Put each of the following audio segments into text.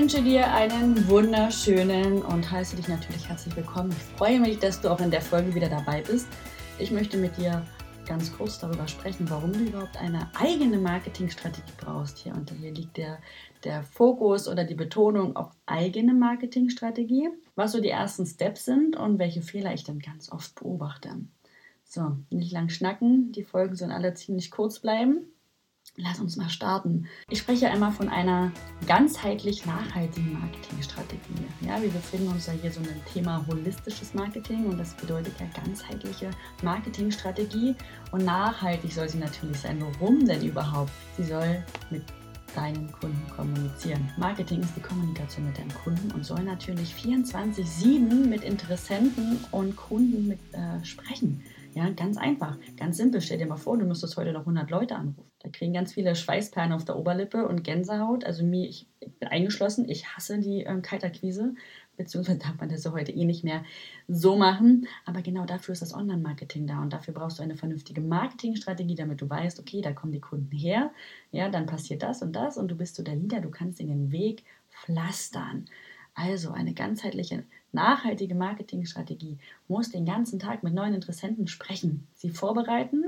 Ich wünsche dir einen wunderschönen und heiße dich natürlich herzlich willkommen. Ich freue mich, dass du auch in der Folge wieder dabei bist. Ich möchte mit dir ganz kurz darüber sprechen, warum du überhaupt eine eigene Marketingstrategie brauchst hier. Und hier liegt der, der Fokus oder die Betonung auf eigene Marketingstrategie, was so die ersten Steps sind und welche Fehler ich dann ganz oft beobachte. So, nicht lang schnacken, die Folgen sollen alle ziemlich kurz bleiben. Lass uns mal starten. Ich spreche einmal von einer ganzheitlich nachhaltigen Marketingstrategie. Ja, wir befinden uns ja hier so in einem Thema holistisches Marketing und das bedeutet ja ganzheitliche Marketingstrategie. Und nachhaltig soll sie natürlich sein. Warum denn überhaupt? Sie soll mit deinen Kunden kommunizieren. Marketing ist die Kommunikation mit deinem Kunden und soll natürlich 24-7 mit Interessenten und Kunden mit, äh, sprechen. Ja, ganz einfach, ganz simpel. Stell dir mal vor, du müsstest heute noch 100 Leute anrufen. Da kriegen ganz viele Schweißperlen auf der Oberlippe und Gänsehaut. Also mir, ich, bin eingeschlossen, ich hasse die ähm, Kaltakquise, beziehungsweise darf man das ja heute eh nicht mehr so machen. Aber genau dafür ist das Online-Marketing da und dafür brauchst du eine vernünftige Marketingstrategie, damit du weißt, okay, da kommen die Kunden her, ja, dann passiert das und das und du bist so der Leader, du kannst in den Weg pflastern. Also eine ganzheitliche nachhaltige Marketingstrategie muss den ganzen Tag mit neuen Interessenten sprechen, sie vorbereiten.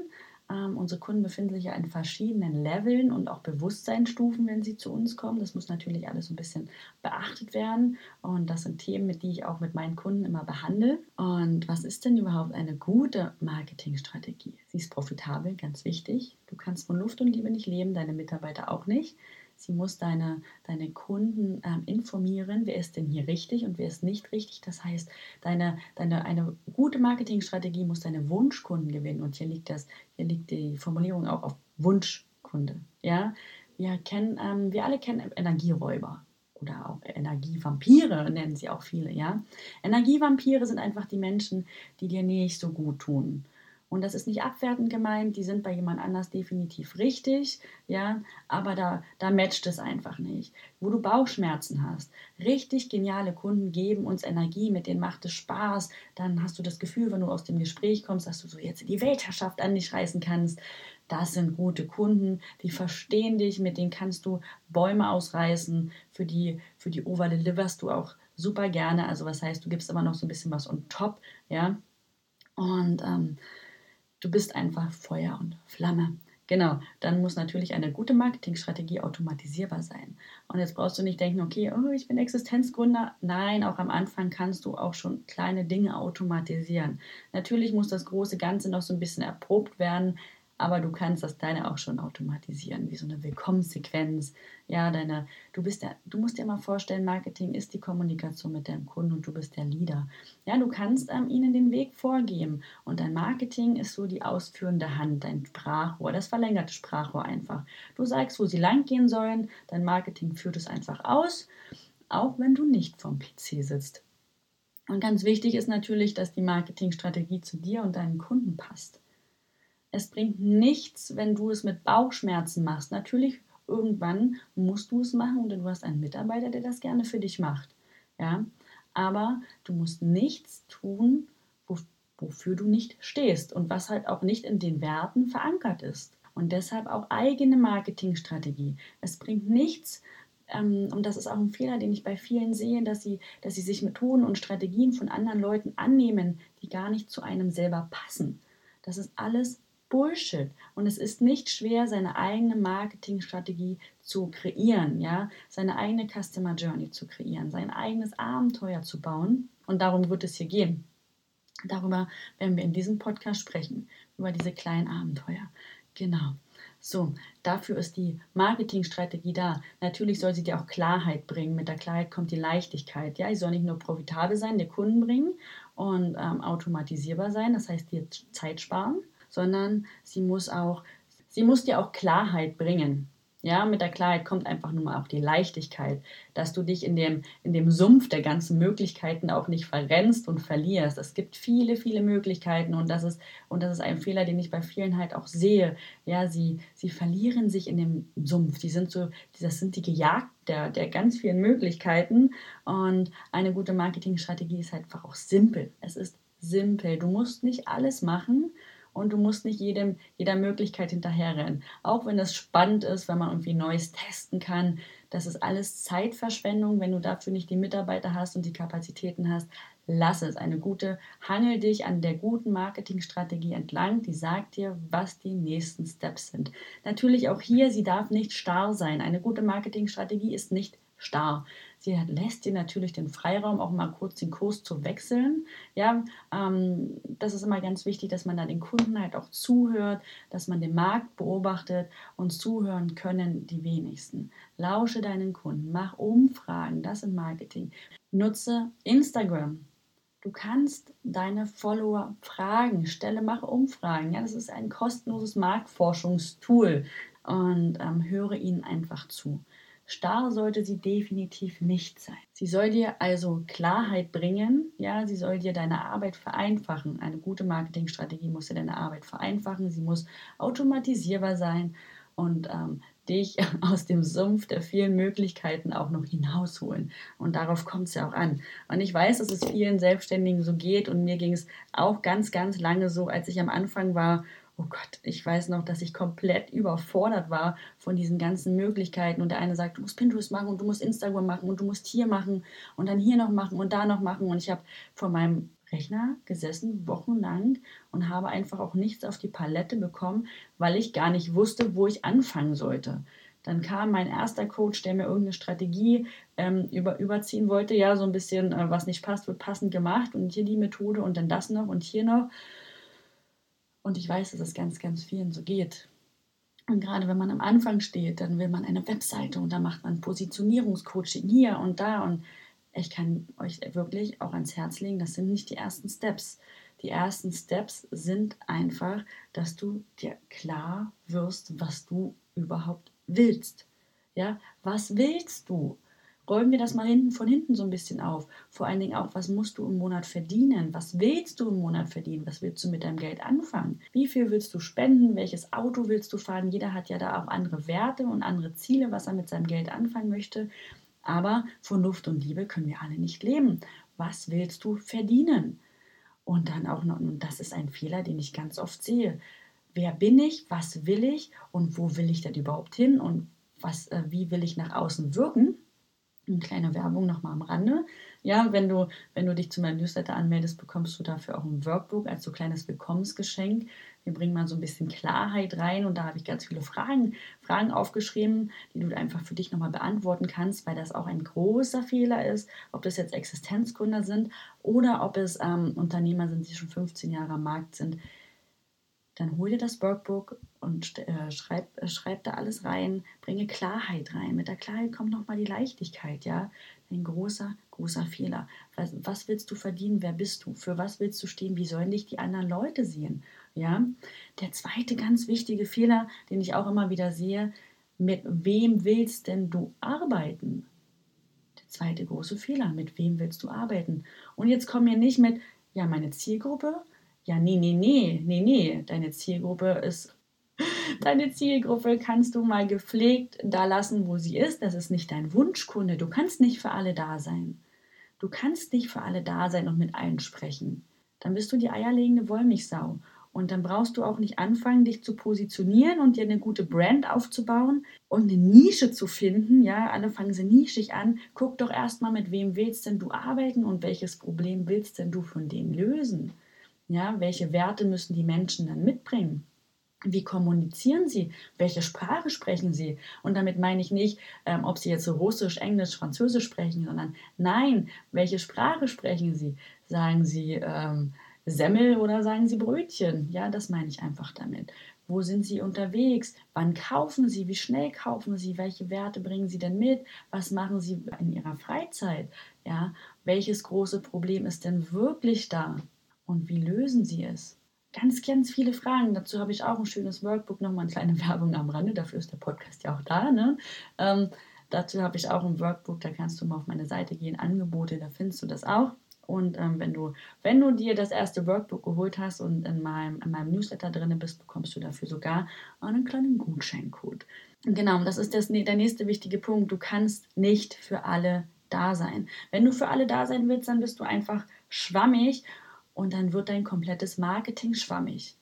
Ähm, unsere Kunden befinden sich ja in verschiedenen Leveln und auch Bewusstseinsstufen, wenn sie zu uns kommen. Das muss natürlich alles ein bisschen beachtet werden. Und das sind Themen, mit die ich auch mit meinen Kunden immer behandle. Und was ist denn überhaupt eine gute Marketingstrategie? Sie ist profitabel, ganz wichtig. Du kannst von Luft und Liebe nicht leben, deine Mitarbeiter auch nicht. Sie muss deine, deine Kunden ähm, informieren, wer ist denn hier richtig und wer ist nicht richtig. Das heißt, deine, deine, eine gute Marketingstrategie muss deine Wunschkunden gewinnen. Und hier liegt, das, hier liegt die Formulierung auch auf Wunschkunde. Ja? Wir, kennen, ähm, wir alle kennen Energieräuber oder auch Energievampire nennen sie auch viele, ja. Energievampire sind einfach die Menschen, die dir nicht so gut tun. Und das ist nicht abwertend gemeint, die sind bei jemand anders definitiv richtig, ja, aber da, da matcht es einfach nicht. Wo du Bauchschmerzen hast, richtig geniale Kunden geben uns Energie, mit denen macht es Spaß, dann hast du das Gefühl, wenn du aus dem Gespräch kommst, dass du so jetzt die Weltherrschaft an dich reißen kannst. Das sind gute Kunden, die verstehen dich, mit denen kannst du Bäume ausreißen, für die, für die Ovale liverst du auch super gerne. Also was heißt, du gibst immer noch so ein bisschen was on top, ja. Und ähm, Du bist einfach Feuer und Flamme. Genau, dann muss natürlich eine gute Marketingstrategie automatisierbar sein. Und jetzt brauchst du nicht denken, okay, oh, ich bin Existenzgründer. Nein, auch am Anfang kannst du auch schon kleine Dinge automatisieren. Natürlich muss das große Ganze noch so ein bisschen erprobt werden, aber du kannst das deine auch schon automatisieren, wie so eine Willkommenssequenz. Ja, deine, du bist der, du musst dir mal vorstellen, Marketing ist die Kommunikation mit deinem Kunden und du bist der Leader. Ja, du kannst ähm, ihnen den Weg vorgeben und dein Marketing ist so die ausführende Hand, dein Sprachrohr, das verlängerte Sprachrohr einfach. Du sagst, wo sie lang gehen sollen, dein Marketing führt es einfach aus, auch wenn du nicht vom PC sitzt. Und ganz wichtig ist natürlich, dass die Marketingstrategie zu dir und deinen Kunden passt. Es bringt nichts, wenn du es mit Bauchschmerzen machst. Natürlich, irgendwann musst du es machen und du hast einen Mitarbeiter, der das gerne für dich macht. Ja? Aber du musst nichts tun, wofür du nicht stehst und was halt auch nicht in den Werten verankert ist. Und deshalb auch eigene Marketingstrategie. Es bringt nichts, ähm, und das ist auch ein Fehler, den ich bei vielen sehe, dass sie, dass sie sich Methoden und Strategien von anderen Leuten annehmen, die gar nicht zu einem selber passen. Das ist alles Bullshit. Und es ist nicht schwer, seine eigene Marketingstrategie zu kreieren, ja, seine eigene Customer Journey zu kreieren, sein eigenes Abenteuer zu bauen. Und darum wird es hier gehen. Darüber werden wir in diesem Podcast sprechen, über diese kleinen Abenteuer. Genau. So, dafür ist die Marketingstrategie da. Natürlich soll sie dir auch Klarheit bringen. Mit der Klarheit kommt die Leichtigkeit. Ja, sie soll nicht nur profitabel sein, der Kunden bringen und ähm, automatisierbar sein, das heißt dir Zeit sparen, sondern sie muss auch, sie muss dir auch Klarheit bringen. Ja, mit der Klarheit kommt einfach nur mal auch die Leichtigkeit, dass du dich in dem, in dem Sumpf der ganzen Möglichkeiten auch nicht verrennst und verlierst. Es gibt viele, viele Möglichkeiten und das ist, und das ist ein Fehler, den ich bei vielen halt auch sehe. Ja, sie, sie verlieren sich in dem Sumpf. Die sind so, das sind die gejagt der, der ganz vielen Möglichkeiten und eine gute Marketingstrategie ist halt einfach auch simpel. Es ist simpel. Du musst nicht alles machen und du musst nicht jedem, jeder Möglichkeit hinterherrennen. Auch wenn es spannend ist, wenn man irgendwie Neues testen kann, Das ist alles Zeitverschwendung, wenn du dafür nicht die Mitarbeiter hast und die Kapazitäten hast. Lass es. Eine gute, hangel dich an der guten Marketingstrategie entlang, die sagt dir, was die nächsten Steps sind. Natürlich auch hier, sie darf nicht starr sein. Eine gute Marketingstrategie ist nicht starr. Sie lässt dir natürlich den Freiraum, auch mal kurz den Kurs zu wechseln. Ja, ähm, das ist immer ganz wichtig, dass man da den Kunden halt auch zuhört, dass man den Markt beobachtet und zuhören können die wenigsten. Lausche deinen Kunden, mach Umfragen, das ist Marketing. Nutze Instagram. Du kannst deine Follower fragen, stelle, mache Umfragen. Ja, das ist ein kostenloses Marktforschungstool und ähm, höre ihnen einfach zu. Starr sollte sie definitiv nicht sein. Sie soll dir also Klarheit bringen, ja, sie soll dir deine Arbeit vereinfachen. Eine gute Marketingstrategie muss dir deine Arbeit vereinfachen, sie muss automatisierbar sein und ähm, dich aus dem Sumpf der vielen Möglichkeiten auch noch hinausholen. Und darauf kommt es ja auch an. Und ich weiß, dass es vielen Selbstständigen so geht und mir ging es auch ganz, ganz lange so, als ich am Anfang war oh Gott, ich weiß noch, dass ich komplett überfordert war von diesen ganzen Möglichkeiten. Und der eine sagt, du musst Pinterest machen und du musst Instagram machen und du musst hier machen und dann hier noch machen und da noch machen. Und ich habe vor meinem Rechner gesessen, wochenlang, und habe einfach auch nichts auf die Palette bekommen, weil ich gar nicht wusste, wo ich anfangen sollte. Dann kam mein erster Coach, der mir irgendeine Strategie ähm, über, überziehen wollte. Ja, so ein bisschen, äh, was nicht passt, wird passend gemacht und hier die Methode und dann das noch und hier noch. Und ich weiß, dass es ganz, ganz vielen so geht. Und gerade wenn man am Anfang steht, dann will man eine Webseite und da macht man Positionierungscoaching hier und da. Und ich kann euch wirklich auch ans Herz legen, das sind nicht die ersten Steps. Die ersten Steps sind einfach, dass du dir klar wirst, was du überhaupt willst. Ja, was willst du? Räumen wir das mal hinten von hinten so ein bisschen auf. Vor allen Dingen auch, was musst du im Monat verdienen? Was willst du im Monat verdienen? Was willst du mit deinem Geld anfangen? Wie viel willst du spenden? Welches Auto willst du fahren? Jeder hat ja da auch andere Werte und andere Ziele, was er mit seinem Geld anfangen möchte. Aber von Luft und Liebe können wir alle nicht leben. Was willst du verdienen? Und dann auch noch, und das ist ein Fehler, den ich ganz oft sehe. Wer bin ich? Was will ich? Und wo will ich denn überhaupt hin? Und was, äh, wie will ich nach außen wirken? Eine kleine Werbung nochmal am Rande. Ja, wenn du, wenn du dich zu meinem Newsletter anmeldest, bekommst du dafür auch ein Workbook als so kleines Willkommensgeschenk. Wir bringen mal so ein bisschen Klarheit rein und da habe ich ganz viele Fragen, Fragen aufgeschrieben, die du einfach für dich nochmal beantworten kannst, weil das auch ein großer Fehler ist, ob das jetzt Existenzgründer sind oder ob es ähm, Unternehmer sind, die schon 15 Jahre am Markt sind, dann hol dir das Workbook und äh, schreib, äh, schreib da alles rein, bringe Klarheit rein. Mit der Klarheit kommt nochmal die Leichtigkeit, ja. Ein großer, großer Fehler. Was, was willst du verdienen? Wer bist du? Für was willst du stehen? Wie sollen dich die anderen Leute sehen? Ja. Der zweite ganz wichtige Fehler, den ich auch immer wieder sehe, mit wem willst denn du arbeiten? Der zweite große Fehler, mit wem willst du arbeiten? Und jetzt komm mir nicht mit, ja, meine Zielgruppe, ja, nee, nee, nee, nee, nee, deine Zielgruppe ist. Deine Zielgruppe kannst du mal gepflegt da lassen, wo sie ist. Das ist nicht dein Wunschkunde. Du kannst nicht für alle da sein. Du kannst nicht für alle da sein und mit allen sprechen. Dann bist du die eierlegende Wollmilchsau. Und dann brauchst du auch nicht anfangen, dich zu positionieren und dir eine gute Brand aufzubauen und eine Nische zu finden. Ja, alle fangen sie nischig an. Guck doch erstmal, mit wem willst denn du arbeiten und welches Problem willst denn du von denen lösen? Ja, welche Werte müssen die Menschen dann mitbringen? Wie kommunizieren sie? Welche Sprache sprechen sie? Und damit meine ich nicht, ähm, ob sie jetzt Russisch, Englisch, Französisch sprechen, sondern nein, welche Sprache sprechen sie? Sagen sie ähm, Semmel oder sagen sie Brötchen? Ja, das meine ich einfach damit. Wo sind sie unterwegs? Wann kaufen sie? Wie schnell kaufen sie? Welche Werte bringen sie denn mit? Was machen sie in ihrer Freizeit? Ja, welches große Problem ist denn wirklich da? Und wie lösen sie es? Ganz, ganz viele Fragen. Dazu habe ich auch ein schönes Workbook, nochmal eine kleine Werbung am Rande. Dafür ist der Podcast ja auch da. Ne? Ähm, dazu habe ich auch ein Workbook, da kannst du mal auf meine Seite gehen, Angebote, da findest du das auch. Und ähm, wenn, du, wenn du dir das erste Workbook geholt hast und in meinem, in meinem Newsletter drin bist, bekommst du dafür sogar einen kleinen Gutscheincode. Genau, das ist das, der nächste wichtige Punkt. Du kannst nicht für alle da sein. Wenn du für alle da sein willst, dann bist du einfach schwammig und dann wird dein komplettes Marketing schwammig.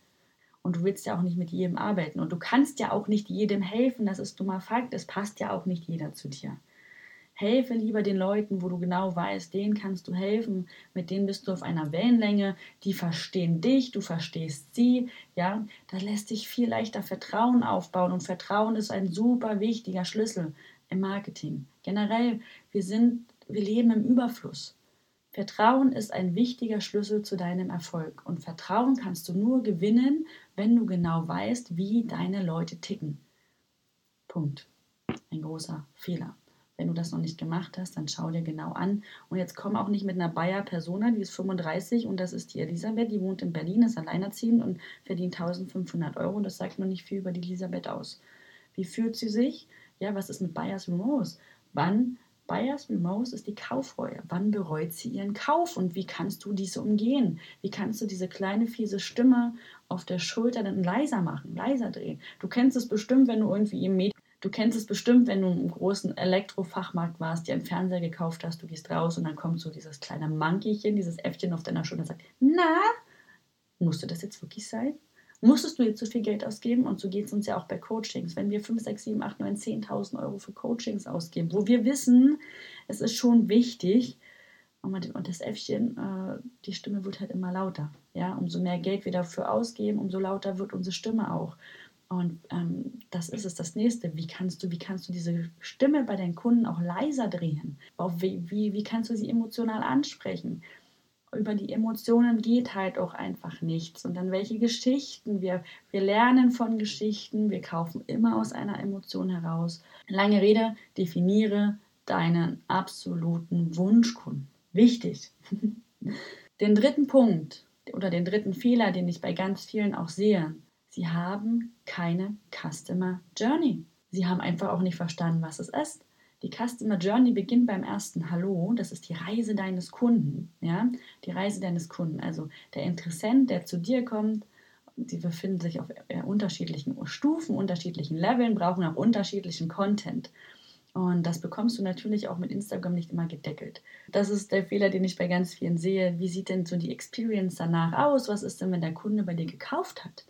Und du willst ja auch nicht mit jedem arbeiten. Und du kannst ja auch nicht jedem helfen. Das ist dummer Fakt. Es passt ja auch nicht jeder zu dir. Helfe lieber den Leuten, wo du genau weißt, denen kannst du helfen, mit denen bist du auf einer Wellenlänge, die verstehen dich, du verstehst sie, ja, da lässt sich viel leichter Vertrauen aufbauen und Vertrauen ist ein super wichtiger Schlüssel im Marketing. Generell, wir sind, wir leben im Überfluss. Vertrauen ist ein wichtiger Schlüssel zu deinem Erfolg und Vertrauen kannst du nur gewinnen, wenn du genau weißt, wie deine Leute ticken. Punkt. Ein großer Fehler. Wenn du das noch nicht gemacht hast, dann schau dir genau an. Und jetzt komm auch nicht mit einer Bayer Persona, die ist 35 und das ist die Elisabeth, die wohnt in Berlin, ist alleinerziehend und verdient 1500 Euro. Das sagt noch nicht viel über die Elisabeth aus. Wie fühlt sie sich? Ja, was ist mit Bayers Remorse? Wann Buyers Remorse ist die Kaufreue. Wann bereut sie ihren Kauf und wie kannst du diese umgehen? Wie kannst du diese kleine fiese Stimme auf der Schulter dann leiser machen, leiser drehen? Du kennst es bestimmt, wenn du irgendwie im Medium Du kennst es bestimmt, wenn du im großen Elektrofachmarkt warst, dir einen Fernseher gekauft hast, du gehst raus und dann kommt so dieses kleine Monkeychen, dieses Äffchen auf deiner Schulter und sagt, na, musste das jetzt wirklich sein? Musstest du jetzt so viel Geld ausgeben? Und so geht es uns ja auch bei Coachings. Wenn wir 5, 6, 7, 8, 9, 10.000 Euro für Coachings ausgeben, wo wir wissen, es ist schon wichtig, und das Äffchen, äh, die Stimme wird halt immer lauter. Ja, umso mehr Geld wir dafür ausgeben, umso lauter wird unsere Stimme auch. Und ähm, das ist es, das nächste. Wie kannst du, wie kannst du diese Stimme bei deinen Kunden auch leiser drehen? Wie, wie, wie kannst du sie emotional ansprechen? Über die Emotionen geht halt auch einfach nichts. Und dann welche Geschichten? Wir, wir lernen von Geschichten, wir kaufen immer aus einer Emotion heraus. Lange Rede, definiere deinen absoluten Wunschkunden. Wichtig. den dritten Punkt oder den dritten Fehler, den ich bei ganz vielen auch sehe, Sie haben keine Customer Journey. Sie haben einfach auch nicht verstanden, was es ist. Die Customer Journey beginnt beim ersten Hallo. Das ist die Reise deines Kunden. Ja? Die Reise deines Kunden. Also der Interessent, der zu dir kommt, sie befinden sich auf unterschiedlichen Stufen, unterschiedlichen Leveln, brauchen auch unterschiedlichen Content. Und das bekommst du natürlich auch mit Instagram nicht immer gedeckelt. Das ist der Fehler, den ich bei ganz vielen sehe. Wie sieht denn so die Experience danach aus? Was ist denn, wenn der Kunde bei dir gekauft hat?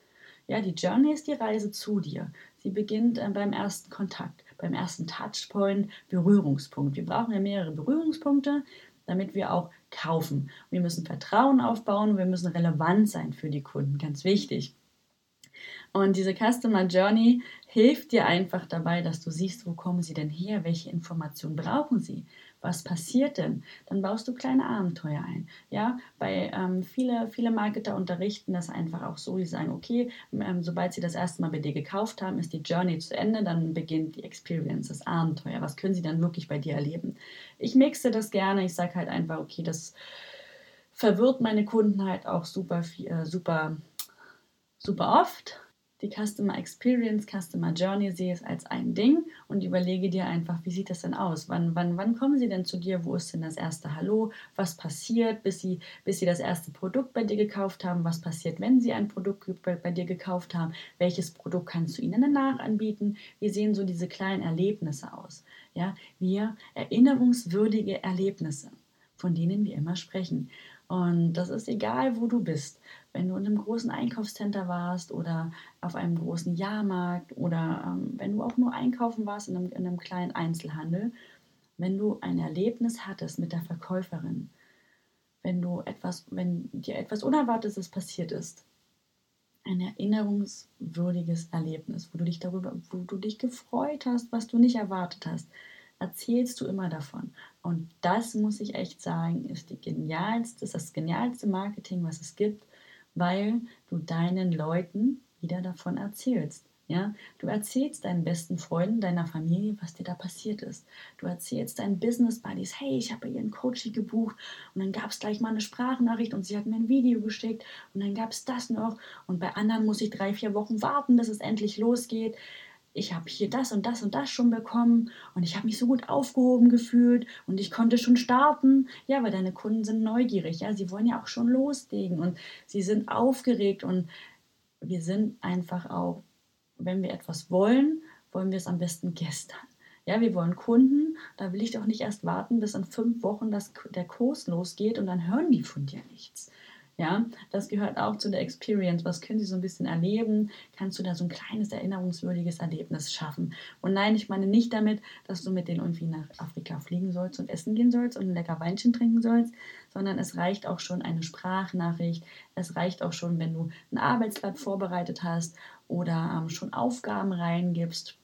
Ja, die Journey ist die Reise zu dir. Sie beginnt äh, beim ersten Kontakt, beim ersten Touchpoint, Berührungspunkt. Wir brauchen ja mehrere Berührungspunkte, damit wir auch kaufen. Wir müssen Vertrauen aufbauen, wir müssen relevant sein für die Kunden, ganz wichtig. Und diese Customer Journey hilft dir einfach dabei, dass du siehst, wo kommen sie denn her, welche Informationen brauchen sie was passiert denn? Dann baust du kleine Abenteuer ein. Ja, bei ähm, viele, viele Marketer unterrichten das einfach auch so, die sagen, okay, ähm, sobald sie das erste Mal bei dir gekauft haben, ist die Journey zu Ende, dann beginnt die Experience, das Abenteuer. Was können sie dann wirklich bei dir erleben? Ich mixe das gerne, ich sage halt einfach, okay, das verwirrt meine Kunden halt auch super, äh, super, super oft die Customer Experience, Customer Journey sehe es als ein Ding und überlege dir einfach, wie sieht das denn aus? Wann, wann, wann kommen sie denn zu dir? Wo ist denn das erste Hallo? Was passiert, bis sie, bis sie das erste Produkt bei dir gekauft haben? Was passiert, wenn sie ein Produkt bei, bei dir gekauft haben? Welches Produkt kannst du ihnen danach anbieten? Wie sehen so diese kleinen Erlebnisse aus? Ja, wir erinnerungswürdige Erlebnisse, von denen wir immer sprechen. Und das ist egal, wo du bist. Wenn du in einem großen Einkaufscenter warst oder auf einem großen Jahrmarkt oder ähm, wenn du auch nur einkaufen warst in einem, in einem kleinen Einzelhandel, wenn du ein Erlebnis hattest mit der Verkäuferin, wenn du etwas, wenn dir etwas Unerwartetes passiert ist, ein erinnerungswürdiges Erlebnis, wo du dich darüber, wo du dich gefreut hast, was du nicht erwartet hast, erzählst du immer davon. Und das muss ich echt sagen, ist die genialste, ist das genialste Marketing, was es gibt, weil du deinen Leuten wieder davon erzählst. Ja, du erzählst deinen besten Freunden, deiner Familie, was dir da passiert ist. Du erzählst deinen Business Buddies, hey, ich habe bei ihr ein Coaching gebucht und dann gab es gleich mal eine Sprachnachricht und sie hat mir ein Video geschickt und dann gab es das noch und bei anderen muss ich drei, vier Wochen warten, bis es endlich losgeht ich habe hier das und das und das schon bekommen und ich habe mich so gut aufgehoben gefühlt und ich konnte schon starten. Ja, weil deine Kunden sind neugierig, ja, sie wollen ja auch schon loslegen und sie sind aufgeregt und wir sind einfach auch, wenn wir etwas wollen, wollen wir es am besten gestern. Ja, wir wollen Kunden, da will ich doch nicht erst warten, bis in fünf Wochen das, der Kurs losgeht und dann hören die von dir nichts. Ja, das gehört auch zu der Experience. Was können Sie so ein bisschen erleben? Kannst du da so ein kleines erinnerungswürdiges Erlebnis schaffen? Und nein, ich meine nicht damit, dass du mit denen irgendwie nach Afrika fliegen sollst und essen gehen sollst und ein lecker Weinchen trinken sollst, sondern es reicht auch schon eine Sprachnachricht. Es reicht auch schon, wenn du ein Arbeitsblatt vorbereitet hast oder ähm, schon Aufgaben reingibst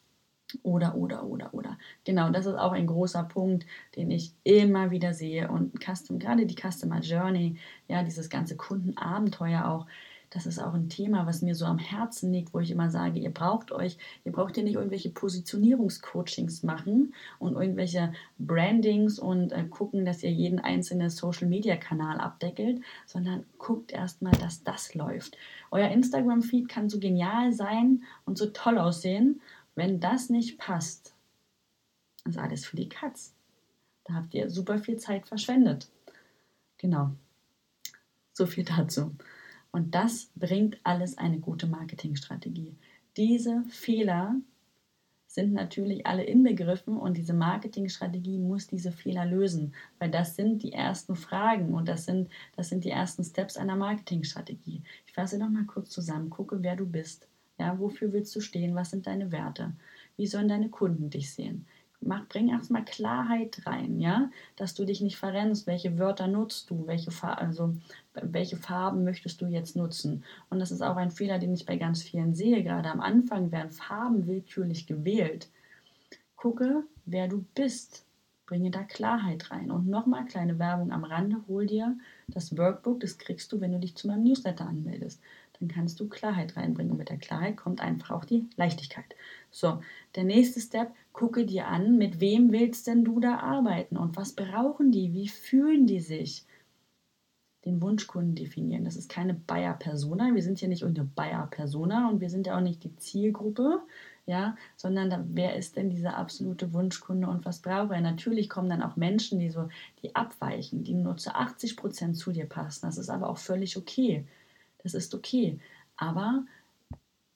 oder, oder, oder, oder. Genau, das ist auch ein großer Punkt, den ich immer wieder sehe. Und Custom, gerade die Customer Journey, ja, dieses ganze Kundenabenteuer auch, das ist auch ein Thema, was mir so am Herzen liegt, wo ich immer sage, ihr braucht euch, ihr braucht ja nicht irgendwelche Positionierungscoachings machen und irgendwelche Brandings und äh, gucken, dass ihr jeden einzelnen Social-Media-Kanal abdeckelt, sondern guckt erstmal, dass das läuft. Euer Instagram-Feed kann so genial sein und so toll aussehen wenn das nicht passt, ist alles für die Katz. Da habt ihr super viel Zeit verschwendet. Genau. So viel dazu. Und das bringt alles eine gute Marketingstrategie. Diese Fehler sind natürlich alle inbegriffen und diese Marketingstrategie muss diese Fehler lösen, weil das sind die ersten Fragen und das sind, das sind die ersten Steps einer Marketingstrategie. Ich fasse noch mal kurz zusammen, gucke, wer du bist, ja, wofür willst du stehen? Was sind deine Werte? Wie sollen deine Kunden dich sehen? Mach, bring erstmal Klarheit rein, ja, dass du dich nicht verrennst. Welche Wörter nutzt du? Welche, also, welche Farben möchtest du jetzt nutzen? Und das ist auch ein Fehler, den ich bei ganz vielen sehe. Gerade am Anfang werden Farben willkürlich gewählt. Gucke, wer du bist. Bringe da Klarheit rein. Und nochmal kleine Werbung am Rande. Hol dir das Workbook, das kriegst du, wenn du dich zu meinem Newsletter anmeldest dann kannst du Klarheit reinbringen. Und mit der Klarheit kommt einfach auch die Leichtigkeit. So, der nächste Step, gucke dir an, mit wem willst denn du da arbeiten und was brauchen die, wie fühlen die sich? Den Wunschkunden definieren. Das ist keine Bayer-Persona. Wir sind ja nicht irgendeine Bayer-Persona und wir sind ja auch nicht die Zielgruppe, ja, sondern da, wer ist denn dieser absolute Wunschkunde und was braucht er? Natürlich kommen dann auch Menschen, die so, die abweichen, die nur zu 80 Prozent zu dir passen. Das ist aber auch völlig okay. Das ist okay. Aber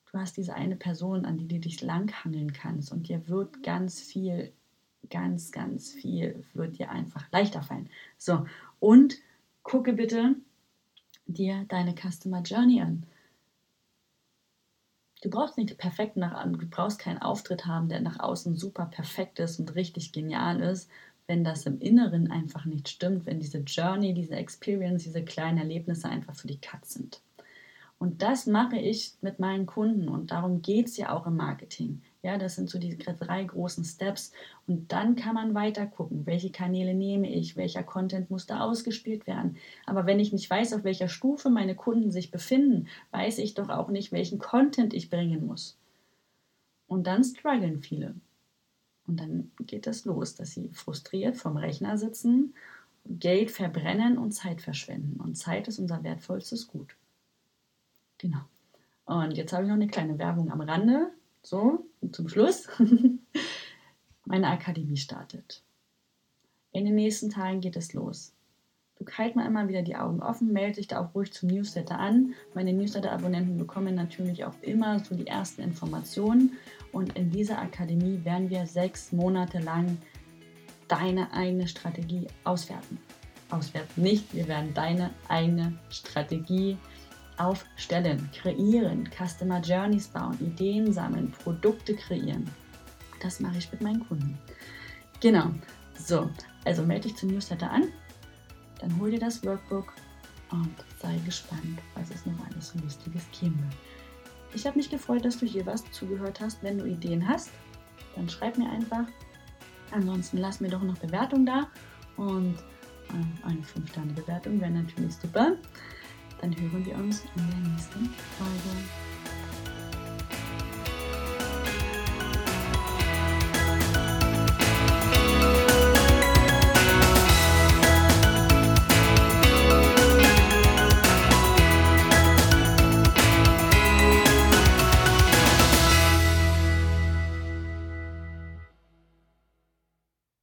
du hast diese eine Person, an die du dich langhangeln kannst und dir wird ganz viel, ganz, ganz viel, wird dir einfach leichter fallen. So, und gucke bitte dir deine Customer Journey an. Du brauchst nicht perfekt nach, du brauchst keinen Auftritt haben, der nach außen super perfekt ist und richtig genial ist, wenn das im Inneren einfach nicht stimmt, wenn diese Journey, diese Experience, diese kleinen Erlebnisse einfach für die Katz sind. Und das mache ich mit meinen Kunden und darum geht es ja auch im Marketing. Ja, das sind so die drei großen Steps. Und dann kann man weiter gucken, welche Kanäle nehme ich, welcher Content muss da ausgespielt werden. Aber wenn ich nicht weiß, auf welcher Stufe meine Kunden sich befinden, weiß ich doch auch nicht, welchen Content ich bringen muss. Und dann strugglen viele. Und dann geht es los, dass sie frustriert vom Rechner sitzen, Geld verbrennen und Zeit verschwenden. Und Zeit ist unser wertvollstes Gut. Genau. Und jetzt habe ich noch eine kleine Werbung am Rande. So, zum Schluss. Meine Akademie startet. In den nächsten Tagen geht es los. Du halt mal immer wieder die Augen offen, melde dich da auch ruhig zum Newsletter an. Meine Newsletter-Abonnenten bekommen natürlich auch immer so die ersten Informationen. Und in dieser Akademie werden wir sechs Monate lang deine eigene Strategie auswerten. Auswerten nicht, wir werden deine eigene Strategie auswerten aufstellen, kreieren, Customer Journeys bauen, Ideen sammeln, Produkte kreieren. Das mache ich mit meinen Kunden. Genau. So, also melde dich zum Newsletter an, dann hol dir das Workbook und sei gespannt, was es noch alles so Lustiges geben wird. Ich habe mich gefreut, dass du hier warst, zugehört hast. Wenn du Ideen hast, dann schreib mir einfach. Ansonsten lass mir doch noch Bewertung da und äh, eine 5-Sterne-Bewertung wäre natürlich super dann hören wir uns in der nächsten Folge.